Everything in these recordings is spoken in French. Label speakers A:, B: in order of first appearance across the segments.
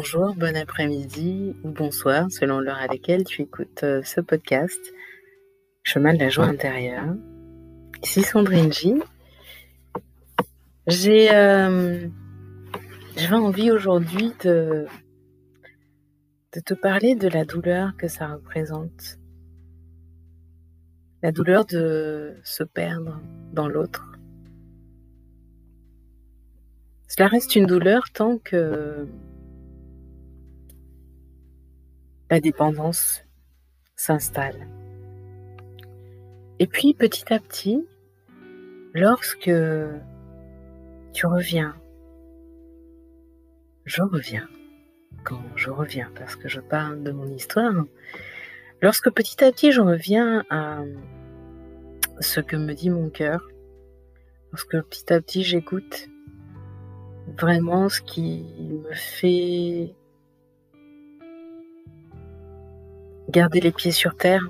A: Bonjour, bon après-midi ou bonsoir selon l'heure à laquelle tu écoutes euh, ce podcast. Chemin de la joie intérieure. Ici Sandrine J. J'ai euh, envie aujourd'hui de te parler de la douleur que ça représente. La douleur de se perdre dans l'autre. Cela reste une douleur tant que la dépendance s'installe. Et puis petit à petit, lorsque tu reviens, je reviens, quand je reviens, parce que je parle de mon histoire, lorsque petit à petit je reviens à ce que me dit mon cœur, lorsque petit à petit j'écoute vraiment ce qui me fait garder les pieds sur terre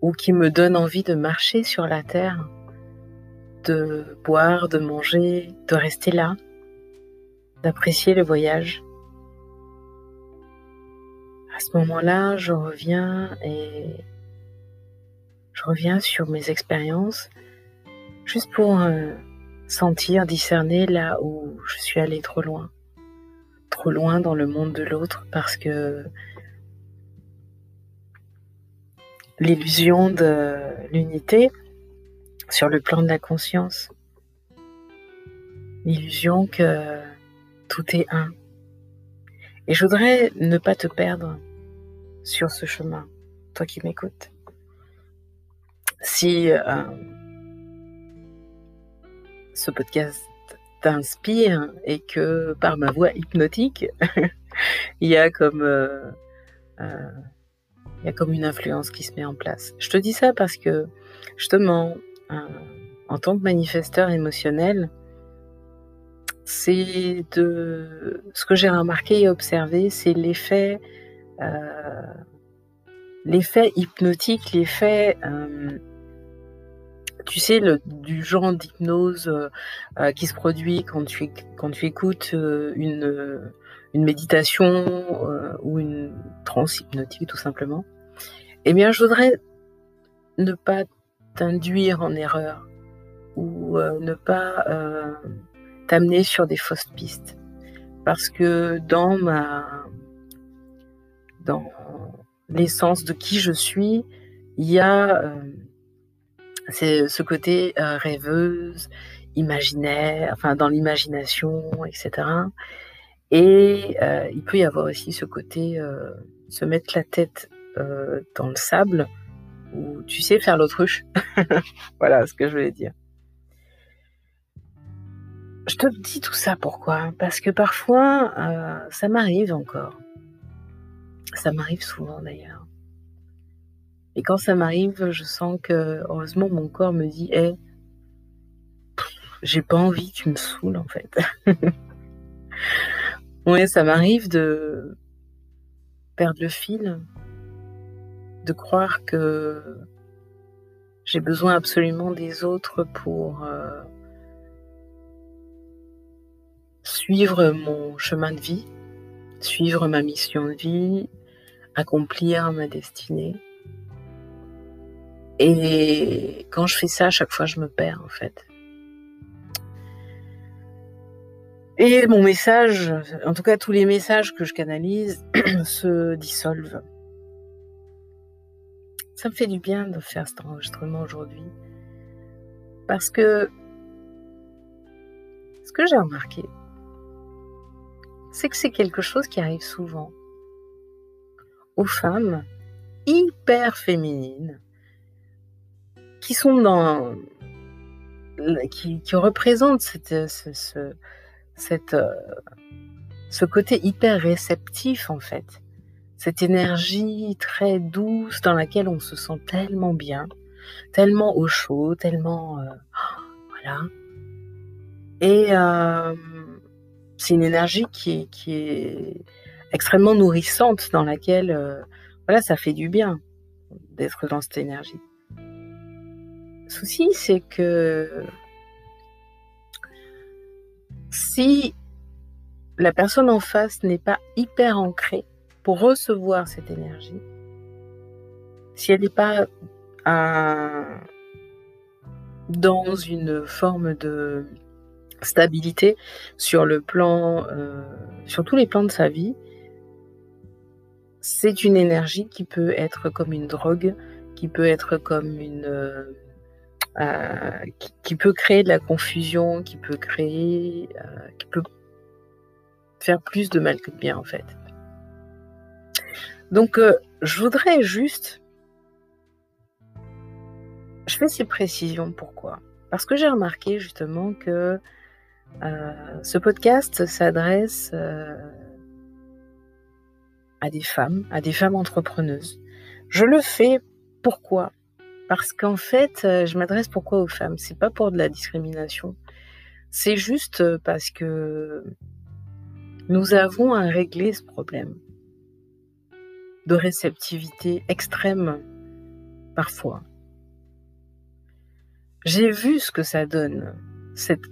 A: ou qui me donne envie de marcher sur la terre, de boire, de manger, de rester là, d'apprécier le voyage. À ce moment-là, je reviens et je reviens sur mes expériences juste pour euh, sentir, discerner là où je suis allée trop loin. Trop loin dans le monde de l'autre parce que l'illusion de l'unité sur le plan de la conscience. L'illusion que tout est un. Et je voudrais ne pas te perdre sur ce chemin, toi qui m'écoutes. Si euh, ce podcast t'inspire et que par ma voix hypnotique, il y a comme euh, euh, il y a comme une influence qui se met en place. Je te dis ça parce que justement, en tant que manifesteur émotionnel, c'est de ce que j'ai remarqué et observé, c'est l'effet, euh, l'effet hypnotique, l'effet tu sais, du genre d'hypnose euh, euh, qui se produit quand tu, écoutes euh, une, une méditation ou une transe hypnotique tout simplement, eh bien, je voudrais ne pas t'induire en erreur ou ne pas t'amener sur des fausses pistes. Parce que dans ma dans l'essence de qui je suis, il y a c'est ce côté euh, rêveuse, imaginaire, enfin dans l'imagination, etc. Et euh, il peut y avoir aussi ce côté euh, se mettre la tête dans le sable ou tu sais faire l'autruche. voilà ce que je voulais dire. Je te dis tout ça pourquoi? Parce que parfois, ça m'arrive encore. Ça m'arrive souvent d'ailleurs. Et quand ça m'arrive, je sens que, heureusement, mon corps me dit, hé, j'ai pas envie, tu me saoules, en fait. ouais, ça m'arrive de perdre le fil, de croire que j'ai besoin absolument des autres pour euh, suivre mon chemin de vie, suivre ma mission de vie, accomplir ma destinée. Et quand je fais ça, à chaque fois, je me perds, en fait. Et mon message, en tout cas tous les messages que je canalise, se dissolvent. Ça me fait du bien de faire cet enregistrement aujourd'hui. Parce que ce que j'ai remarqué, c'est que c'est quelque chose qui arrive souvent aux femmes hyper féminines qui sont dans qui, représentent cette, ce, cette, euh, ce côté hyper réceptif en fait, cette énergie très douce dans laquelle on se sent tellement bien, tellement au chaud, tellement euh, voilà. Et euh, c'est une énergie qui, qui est extrêmement nourrissante dans laquelle voilà ça fait du bien d'être dans cette énergie souci, c'est que si la personne en face n'est pas hyper ancrée pour recevoir cette énergie, si elle n'est pas dans une forme de stabilité sur le plan, euh, sur tous les plans de sa vie, c'est une énergie qui peut être comme une drogue, qui peut être comme une, euh, euh, qui, peut créer de la confusion, qui peut créer, qui peut faire plus de mal que de bien en fait. Donc, je voudrais juste je fais ces précisions, pourquoi Parce que j'ai remarqué justement que euh, ce podcast s'adresse euh, à des femmes, à des femmes entrepreneuses. Je le fais pourquoi? Parce qu'en fait, euh, je m'adresse pourquoi aux femmes C'est pas pour de la discrimination. C'est juste parce que nous avons à régler ce problème de réceptivité extrême parfois j'ai vu ce que ça donne, cette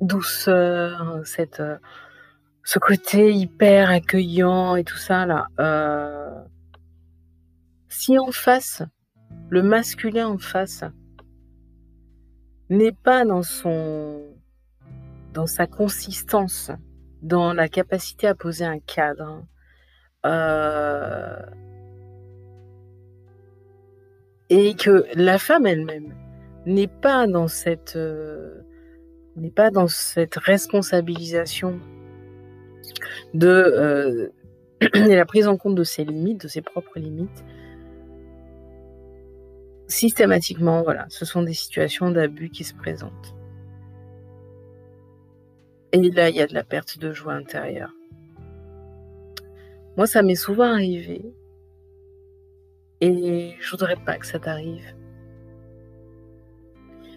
A: douceur, cette, euh, ce côté hyper accueillant et tout ça là. Euh, si en face, le masculin en face n'est pas dans sa consistance, dans la capacité à poser un cadre, euh, et que la femme elle-même n'est pas dans cette euh, responsabilisation de euh, la prise en compte de ses limites, de ses propres limites. Systématiquement, voilà, ce sont des situations d'abus qui se présentent. Et là, il y a de la perte de joie intérieure. Moi, ça m'est souvent arrivé. Et je voudrais pas que ça t'arrive.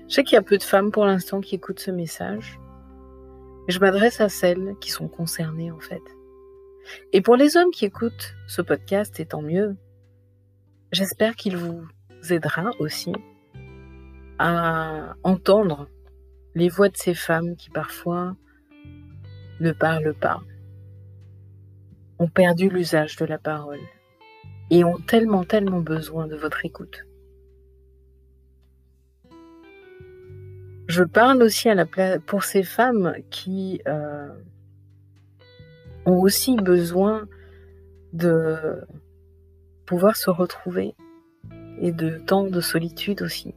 A: Je sais qu'il y a peu de femmes pour l'instant qui écoutent ce message. Je m'adresse à celles qui sont concernées en fait. Et pour les hommes qui écoutent ce podcast, et tant mieux, j'espère qu'il vous aidera aussi à entendre les voix de ces femmes qui parfois ne parlent pas, ont perdu l'usage de la parole et ont tellement, tellement besoin de votre écoute. Je parle aussi pour ces femmes qui euh, ont aussi besoin de pouvoir se retrouver et de temps de solitude aussi.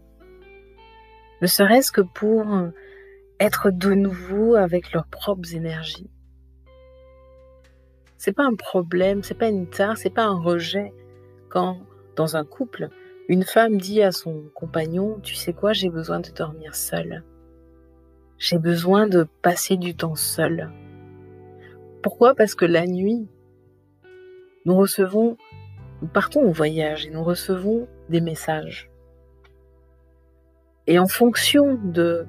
A: Ne serait-ce que pour être de nouveau avec leurs propres énergies. C'est pas un problème, c'est pas une tare, c'est pas un rejet quand dans un couple, une femme dit à son compagnon, tu sais quoi, j'ai besoin de dormir seule. J'ai besoin de passer du temps seul. Pourquoi? Parce que la nuit, nous recevons, nous partons au voyage et nous recevons des messages. Et en fonction de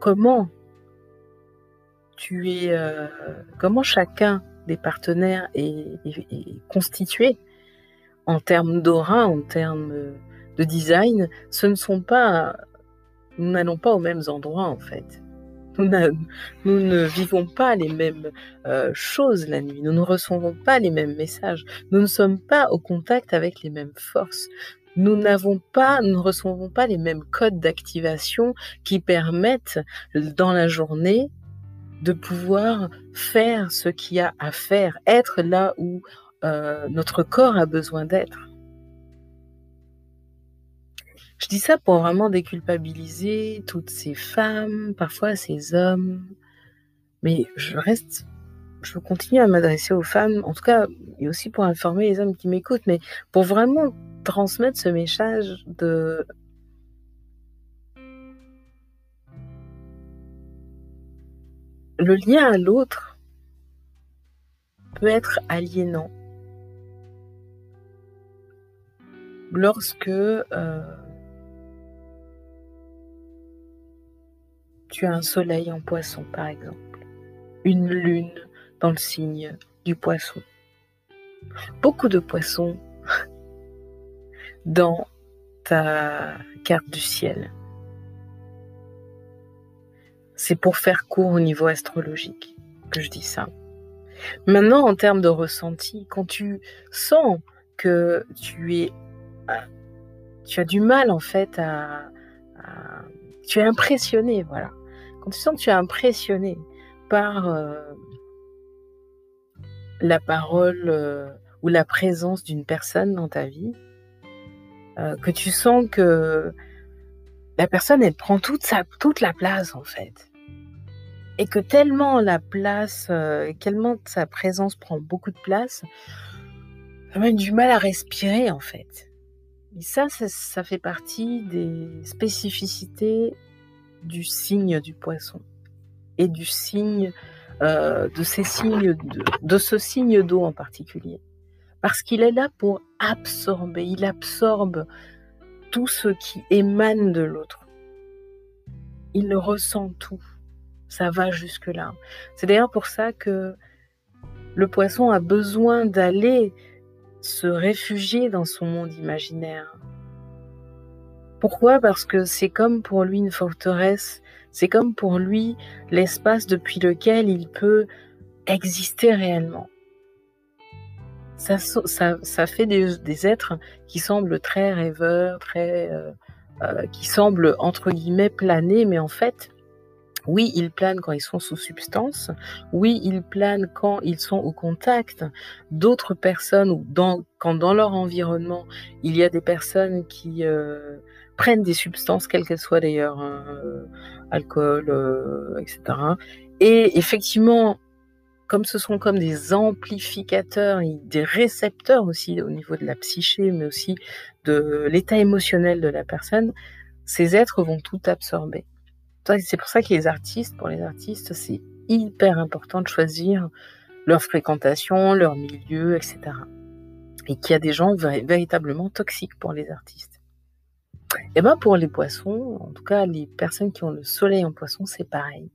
A: comment tu es, euh, comment chacun des partenaires est constitué, en termes d'aura, en termes de design, ce ne sont pas, nous n'allons pas aux mêmes endroits en fait. Nous, ne vivons pas les mêmes euh, choses la nuit, nous ne recevons pas les mêmes messages, nous ne sommes pas au contact avec les mêmes forces, nous n'avons pas, nous ne recevons pas les mêmes codes d'activation qui permettent dans la journée de pouvoir faire ce qu'il y a à faire, être là où euh, notre corps a besoin d'être. Je dis ça pour vraiment déculpabiliser toutes ces femmes, parfois ces hommes, mais je reste, je continue à m'adresser aux femmes, en tout cas, et aussi pour informer les hommes qui m'écoutent, mais pour vraiment transmettre ce message de le lien à l'autre peut être aliénant. lorsque euh, tu as un soleil en poisson, par exemple, une lune dans le signe du poisson, beaucoup de poissons dans ta carte du ciel. C'est pour faire court au niveau astrologique. que je dis ça. Maintenant, en termes de ressenti, quand tu sens que tu es, tu as du mal en fait à, tu es impressionné, voilà. Quand tu sens que tu es impressionné par euh, la parole euh, ou la présence d'une personne dans ta vie, euh, que tu sens que la personne, elle prend toute, la place en fait. Et que tellement la place, tellement sa présence prend beaucoup de place, ça même du mal à respirer en fait. Et ça, ça, fait partie des spécificités du signe du poisson et du signe euh, de ces signes de, ce signe d'eau en particulier, parce qu'il est là pour absorber. Il absorbe tout ce qui émane de l'autre. Il ressent tout. Ça va jusque là. C'est d'ailleurs pour ça que le poisson a besoin d'aller se réfugier dans son monde imaginaire. Pourquoi? Parce que c'est comme pour lui une forteresse, c'est comme pour lui l'espace depuis lequel il peut exister réellement. Ça, fait des, êtres qui semblent très rêveurs, très, euh, euh, qui semblent entre guillemets planer, mais en fait, oui, ils planent quand ils sont sous substance. Oui, ils planent quand ils sont au contact d'autres personnes ou quand dans leur environnement, il y a des personnes qui euh, prennent des substances, quelles qu'elles soient d'ailleurs, euh, alcool, euh, etc. Et effectivement, comme ce sont comme des amplificateurs, des récepteurs aussi au niveau de la psyché, mais aussi de l'état émotionnel de la personne, ces êtres vont tout absorber. C'est pour ça que les artistes, pour les artistes, c'est hyper important de choisir leur fréquentation, leur milieu, etc. Et qu'il y a des gens véritablement toxiques pour les artistes. Et eh bien pour les poissons, en tout cas les personnes qui ont le soleil en poisson, c'est pareil.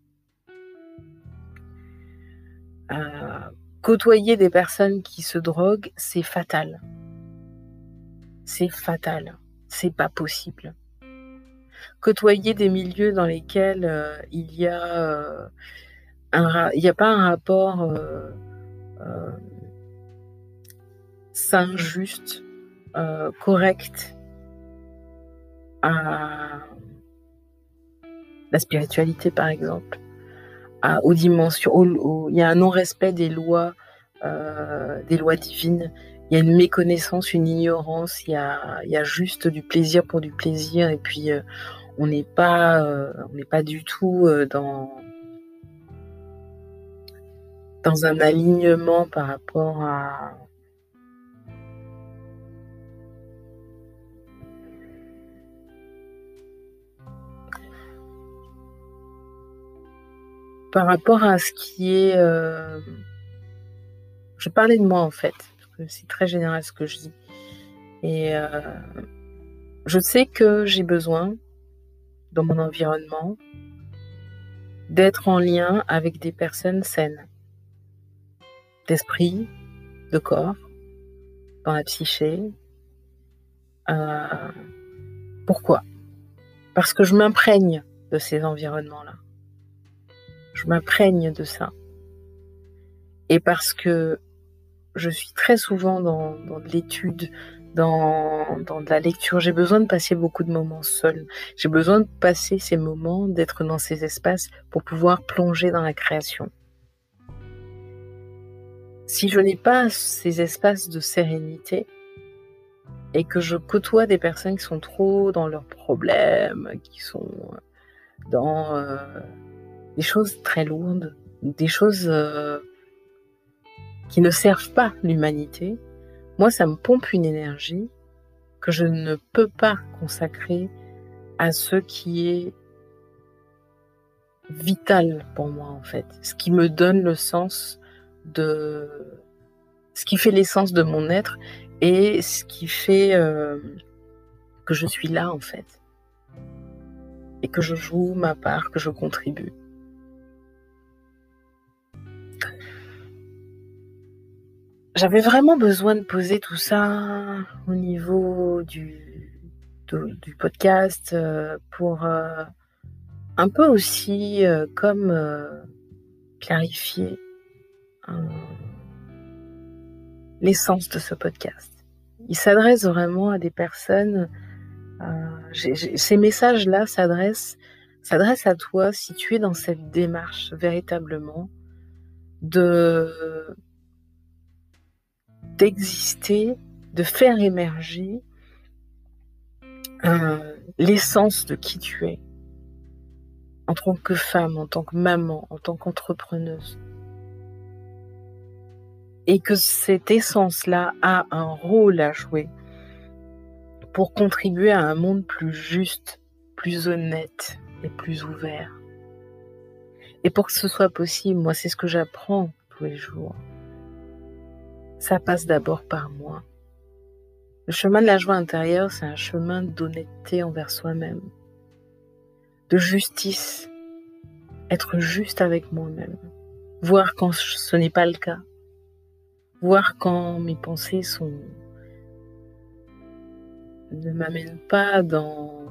A: Euh, côtoyer des personnes qui se droguent, c'est fatal. C'est fatal. C'est pas possible côtoyer des milieux dans lesquels euh, il y a euh, n'y a pas un rapport euh, sain, juste, correct à la spiritualité, par exemple, aux dimensions, il y a un non-respect des lois, des lois divines. Il y a une méconnaissance, une ignorance. Il y a, y a juste du plaisir pour du plaisir, et puis on n'est pas, euh, pas du tout euh, dans dans un alignement par rapport à par rapport à ce qui est euh, je parlais de moi en fait c'est très général ce que je dis et je sais que j'ai besoin dans mon environnement, d'être en lien avec des personnes saines, d'esprit, de corps, dans la psyché. Euh, pourquoi? Parce que je m'imprègne de ces environnements-là. Je m'imprègne de ça. Et parce que je suis très souvent dans, dans l'étude dans, dans la lecture. J'ai besoin de passer beaucoup de moments seuls. J'ai besoin de passer ces moments, d'être dans ces espaces pour pouvoir plonger dans la création. Si je n'ai pas ces espaces de sérénité et que je côtoie des personnes qui sont trop dans leurs problèmes, qui sont dans euh, des choses très lourdes, des choses euh, qui ne servent pas l'humanité, moi, ça me pompe une énergie que je ne peux pas consacrer à ce qui est vital pour moi, en fait. Ce qui me donne le sens de... Ce qui fait l'essence de mon être et ce qui fait euh, que je suis là, en fait. Et que je joue ma part, que je contribue. J'avais vraiment besoin de poser tout ça au niveau du, podcast euh, pour euh, un peu aussi, euh, comme clarifier l'essence de ce podcast. Il s'adresse vraiment à des personnes. Ces messages-là s'adressent s'adresse à toi si tu es dans cette démarche véritablement de d'exister, de faire émerger euh, l'essence de qui tu es en tant que femme, en tant que maman, en tant qu'entrepreneuse. Et que cette essence-là a un rôle à jouer pour contribuer à un monde plus juste, plus honnête et plus ouvert. Et pour que ce soit possible, moi, c'est ce que j'apprends tous les jours. Ça passe d'abord par moi. Le chemin de la joie intérieure, c'est un chemin d'honnêteté envers soi-même, de justice, être juste avec moi-même, voir quand ce n'est pas le cas, voir quand mes pensées ne m'amènent pas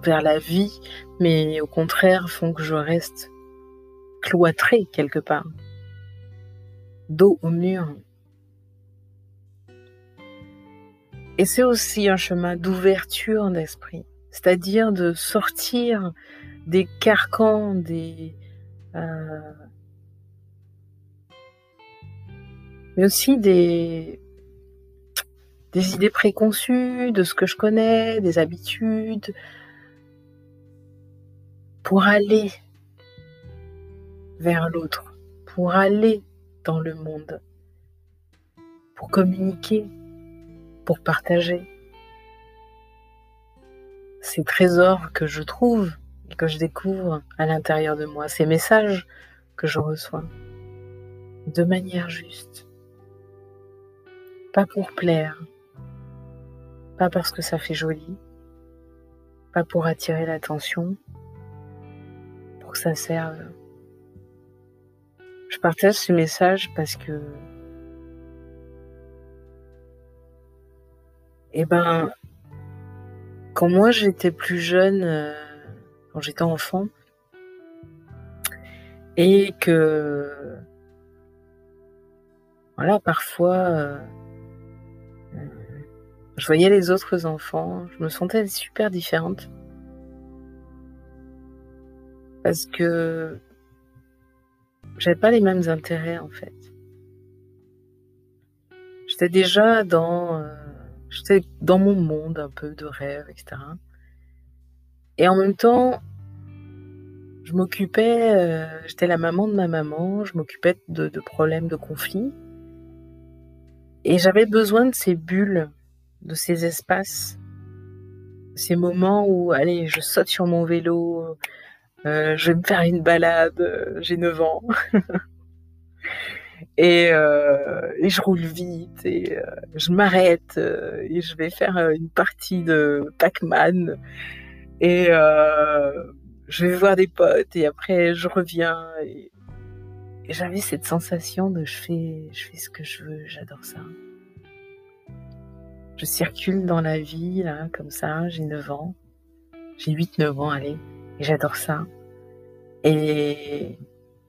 A: vers la vie, mais au contraire font que je reste cloîtré quelque part, dos au mur. Et c'est aussi un chemin d'ouverture d'esprit, c'est-à-dire de sortir des carcans, des... Euh, mais aussi des, des idées préconçues de ce que je connais, des habitudes, pour aller vers l'autre, pour aller dans le monde, pour communiquer, pour partager. Ces trésors que je trouve et que je découvre à l'intérieur de moi, ces messages que je reçois de manière juste, pas pour plaire, pas parce que ça fait joli, pas pour attirer l'attention, pour que ça serve. Je partage ce message parce que, eh ben, quand moi j'étais plus jeune, euh, quand j'étais enfant, et que, voilà, parfois, euh, je voyais les autres enfants, je me sentais super différente. Parce que j'avais pas les mêmes intérêts en fait. J'étais déjà dans, euh, j'étais dans mon monde un peu de rêve, etc. Et en même temps, je m'occupais, euh, j'étais la maman de ma maman, je m'occupais de, problèmes, de conflits. Et j'avais besoin de ces bulles de ces espaces, ces moments où, allez, je saute sur mon vélo, euh, je vais me faire une balade, euh, j'ai 9 ans. Euh, et, je roule vite et je m'arrête et je vais faire une partie de Pac-Man et je vais voir des potes et après je reviens et, et j'avais cette sensation de je fais je fais ce que je veux, j'adore ça je circule dans la vie, là, comme ça, j'ai 9 ans. J'ai 8-9 ans, allez. Et j'adore ça. Et,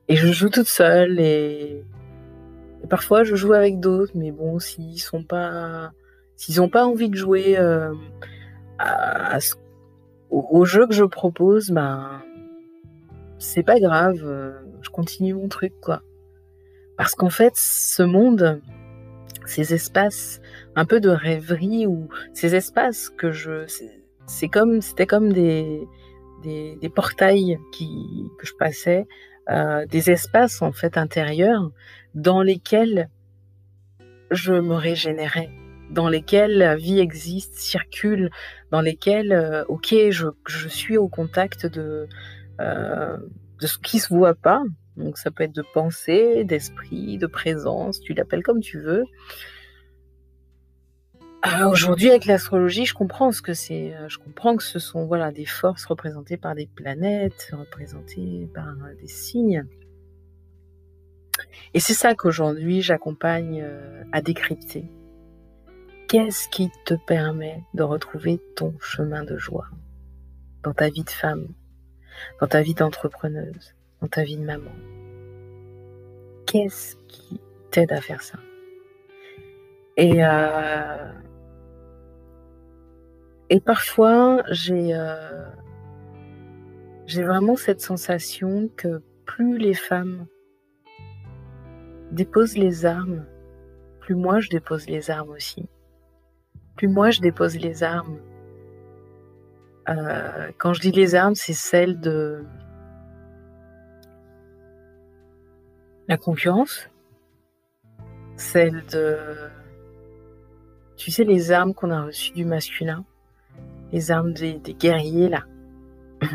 A: et je joue toute seule et, parfois je joue avec d'autres, mais bon, s'ils sont pas, s'ils ont pas envie de jouer euh, au, jeu que je propose, ben, c'est pas grave, je continue mon truc, quoi. Parce qu'en fait, ce monde, ces espaces un peu de rêverie ou ces espaces que je c'est comme c'était comme des, des, des portails qui que je passais euh, des espaces en fait intérieurs dans lesquels je me régénérais dans lesquels la vie existe circule dans lesquels euh, ok je, suis au contact de euh, de ce qui se voit pas donc ça peut être de pensée d'esprit de présence tu l'appelles comme tu veux ah, aujourd'hui, avec l'astrologie, je comprends ce que c'est. Euh, je comprends que ce sont voilà des forces représentées par des planètes, représentées par des signes. Et c'est ça qu'aujourd'hui j'accompagne euh, à décrypter. Qu'est-ce qui te permet de retrouver ton chemin de joie dans ta vie de femme, dans ta vie d'entrepreneuse, dans ta vie de maman? Qu'est-ce qui t'aide à faire ça? Et, euh, parfois, euh, j'ai vraiment cette sensation que plus les femmes déposent les armes, plus moi je dépose les armes aussi. Plus moi je dépose les armes. Euh, quand je dis les armes, c'est celle de la concurrence, celle de, tu sais, les armes qu'on a reçues du masculin, les armes des, guerriers là.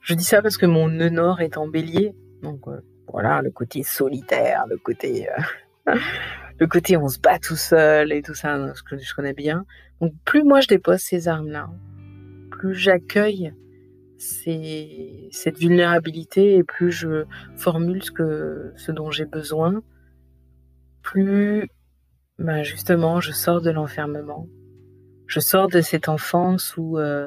A: Je dis ça parce que mon nœud nord est en bélier, donc euh, voilà, le côté solitaire, le côté, euh, le côté on se bat tout seul et tout ça, ce que je connais bien. Donc plus moi je dépose ces armes là, plus j'accueille cette vulnérabilité et plus je formule ce, que, ce dont j'ai besoin, plus ben justement je sors de l'enfermement. Je sors de cette enfance où euh,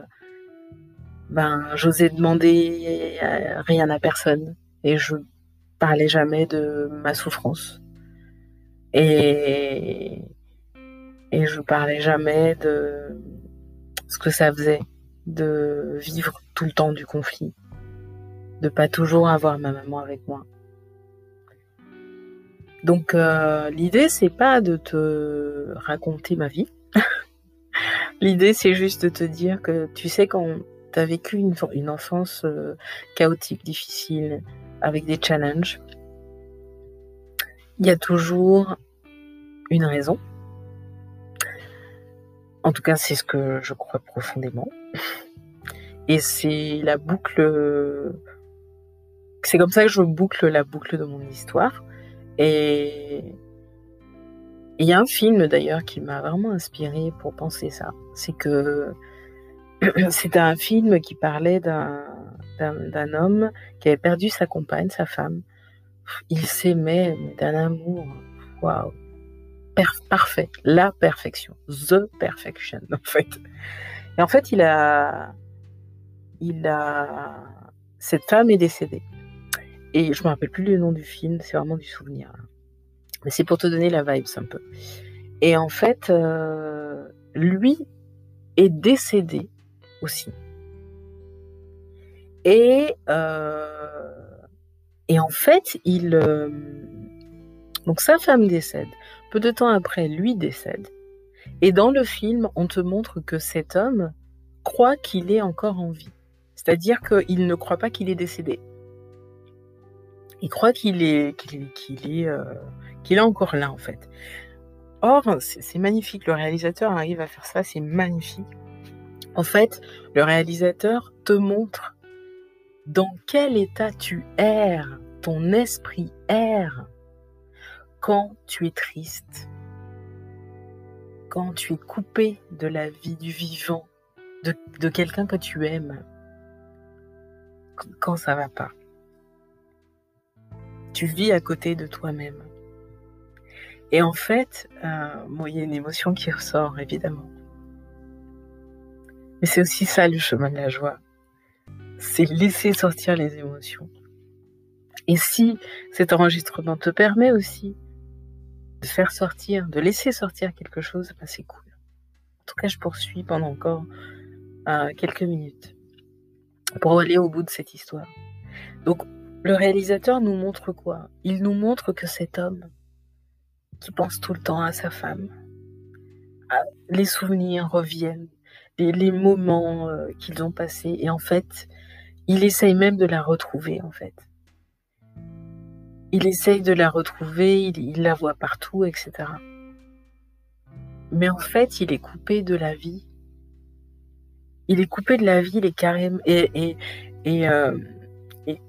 A: ben, j'osais demander rien à personne et je parlais jamais de ma souffrance. Et, et je parlais jamais de ce que ça faisait de vivre tout le temps du conflit, de pas toujours avoir ma maman avec moi. Donc euh, l'idée c'est pas de te raconter ma vie. l'idée c'est juste de te dire que tu sais quand tu as vécu une, une enfance euh, chaotique, difficile, avec des challenges, il y a toujours une raison. En tout cas, c'est ce que je crois profondément. Et c'est la boucle. C'est comme ça que je boucle la boucle de mon histoire. Et il y a un film d'ailleurs qui m'a vraiment inspiré pour penser ça. C'est que c'était un film qui parlait d'un homme qui avait perdu sa compagne, sa femme. Il s'aimait d'un amour. Waouh! parfait, la perfection, the perfection en fait. Et en fait, il a, il a, cette femme est décédée. Et je me rappelle plus le nom du film, c'est vraiment du souvenir. Mais c'est pour te donner la vibe un peu. Et en fait, euh, lui est décédé aussi. Et, euh, et en fait, il, euh, donc sa femme décède. Peu de temps après, lui décède. Et dans le film, on te montre que cet homme croit qu'il est encore en vie. C'est-à-dire qu'il ne croit pas qu'il est décédé. Il croit qu'il est, qu'il est, euh, qu'il est, encore là, en fait. Or, c'est magnifique. Le réalisateur arrive à faire ça, c'est magnifique. En fait, le réalisateur te montre dans quel état tu erres, ton esprit erre? Quand tu es triste, quand tu es coupé de la vie du vivant, de, quelqu'un que tu aimes, quand ça va pas. Tu vis à côté de toi-même. Et en fait, euh, il y a une émotion qui ressort, évidemment. Mais c'est aussi ça le chemin de la joie. C'est laisser sortir les émotions. Et si cet enregistrement te permet aussi de faire sortir, de laisser sortir quelque chose, ben, c'est cool. En tout cas, je poursuis pendant encore euh, quelques minutes pour aller au bout de cette histoire. Donc, le réalisateur nous montre quoi? Il nous montre que cet homme qui pense tout le temps à sa femme, les souvenirs reviennent, les, moments euh, qu'ils ont passés, et en fait, il essaye même de la retrouver, en fait il essaye de la retrouver, il, la voit partout, etc. Mais en fait, il est coupé de la vie. Il est coupé de la vie, il est carrément. Et, euh,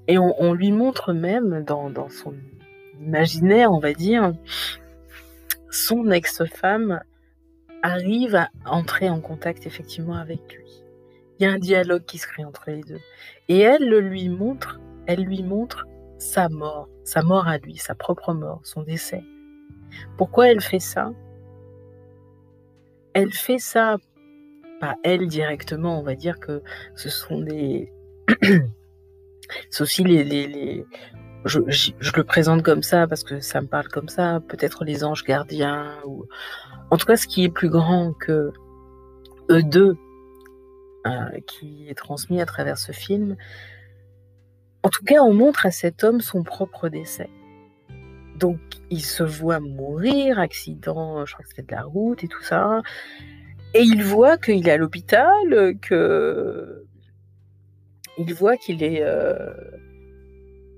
A: on, lui montre même dans, dans, son imaginaire, on va dire, son ex-femme arrive à entrer en contact effectivement avec lui. Il y a un dialogue qui se crée entre les deux. Et elle le lui montre, elle lui montre sa mort, sa mort à lui, sa propre mort, son décès. Pourquoi elle fait ça? Elle fait ça, pas elle directement, on va dire que ce sont des... C'est aussi les, les, je, le présente comme ça parce que ça me parle comme ça, peut-être les anges gardiens, ou en tout cas ce qui est plus grand que eux deux, qui est transmis à travers ce film. En tout cas, on montre à cet homme son propre décès. Donc, il se voit mourir, accident, je crois que c'était de la route et tout ça. Et il voit qu'il est à l'hôpital, que il voit qu'il est euh,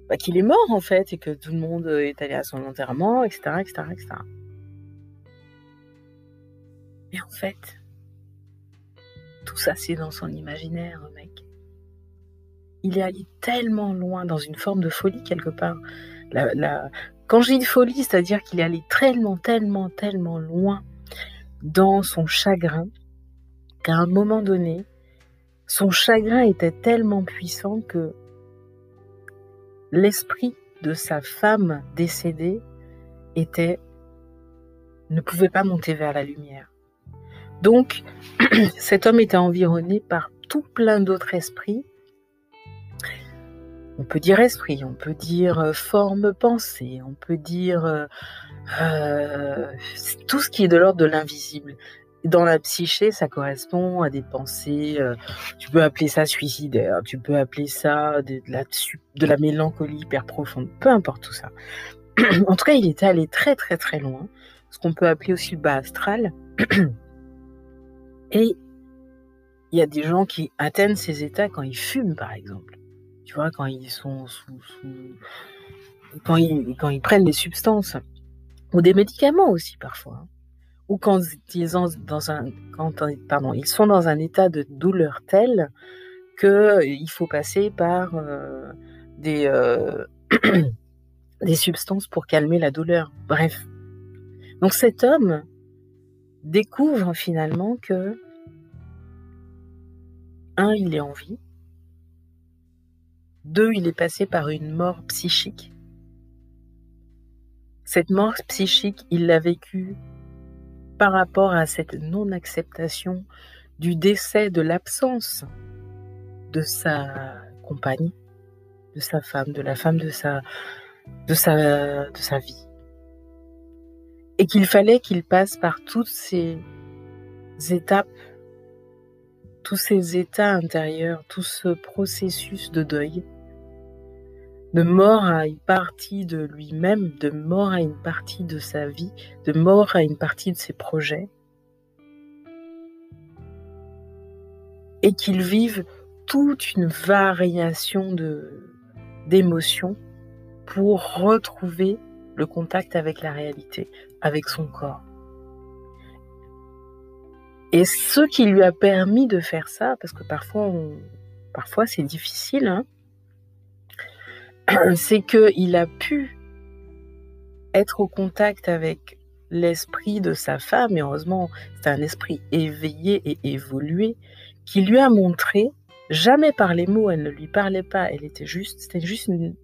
A: bah, qu'il est mort en fait et que tout le monde est allé à son enterrement, etc., etc., etc. Mais en fait, tout ça c'est dans son imaginaire, mec. Il est allé tellement loin dans une forme de folie quelque part. La, Quand j'ai dis folie, c'est-à-dire qu'il est allé tellement, tellement, tellement loin dans son chagrin qu'à un moment donné, son chagrin était tellement puissant que l'esprit de sa femme décédée était ne pouvait pas monter vers la lumière. Donc, cet homme était environné par tout plein d'autres esprits. On peut dire esprit, on peut dire euh, forme pensée, on peut dire euh, euh, tout ce qui est de l'ordre de l'invisible dans la psyché, ça correspond à des pensées, tu peux appeler ça suicidaire, tu peux appeler ça de, la, de la mélancolie hyper profonde, peu importe tout ça. en tout cas, il était allé très très très loin, ce qu'on peut appeler aussi le bas astral. Et il y a des gens qui atteignent ces états quand ils fument, par exemple. Tu vois, quand ils sont sous, quand ils, quand ils prennent des substances ou des médicaments aussi parfois. Hein ou quand ils, dans un, quand, pardon, ils sont dans un état de douleur tel qu'il euh, faut passer par euh, des, euh, des substances pour calmer la douleur. Bref. Donc cet homme découvre finalement que, un, il est en vie, deux, il est passé par une mort psychique. Cette mort psychique, il l'a vécue par rapport à cette non-acceptation du décès, de l'absence de sa compagne, de sa femme, de la femme de sa, de sa, de sa vie. Et qu'il fallait qu'il passe par toutes ces étapes, tous ces états intérieurs, tout ce processus de deuil de mort à une partie de lui-même, de mort à une partie de sa vie, de mort à une partie de ses projets, et qu'il vive toute une variation d'émotions pour retrouver contact avec la réalité, avec son corps. Et ce qui lui a permis de faire ça, parce que parfois, parfois c'est difficile, hein, c'est qu'il a pu être au contact avec l'esprit de sa femme, et heureusement, c'est un esprit éveillé et évolué, qui lui a montré, jamais par les mots, elle ne lui parlait pas, elle était juste, c'était juste une,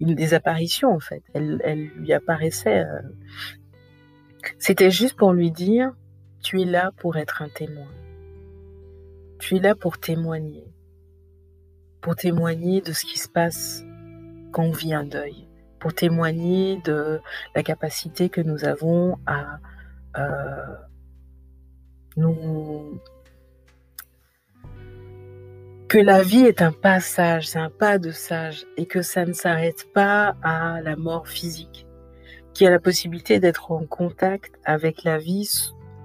A: des apparitions en fait, elle, lui apparaissait, euh, c'était juste pour lui dire, tu es là pour être un témoin, tu es là pour témoigner, pour témoigner de ce qui se passe qu'on vit un deuil, pour témoigner de la capacité que nous avons à euh, nous que la vie est un passage, c'est un pas de sage et que ça ne s'arrête pas à la mort physique, qui a la possibilité d'être en contact avec la vie,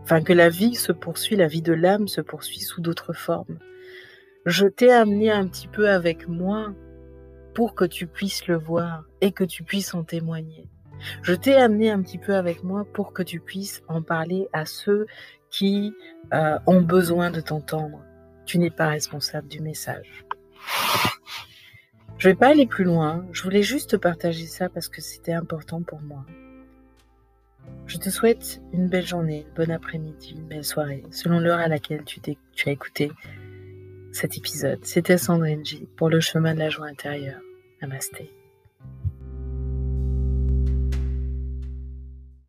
A: enfin que la vie se poursuit, la vie de l'âme se poursuit sous d'autres formes. Je t'ai amené un petit peu avec moi pour que tu puisses le voir et que tu puisses en témoigner. Je t'ai amené un petit peu avec moi pour que tu puisses en parler à ceux qui euh, ont besoin de t'entendre. Tu n'es pas responsable du message. Je vais pas aller plus loin. Je voulais juste te partager ça parce que c'était important pour moi. Je te souhaite une belle journée, bonne après-midi, une belle soirée, selon l'heure à laquelle tu, tu as écouté cet épisode. C'était Sandrine J pour le chemin de la joie intérieure. Namasté.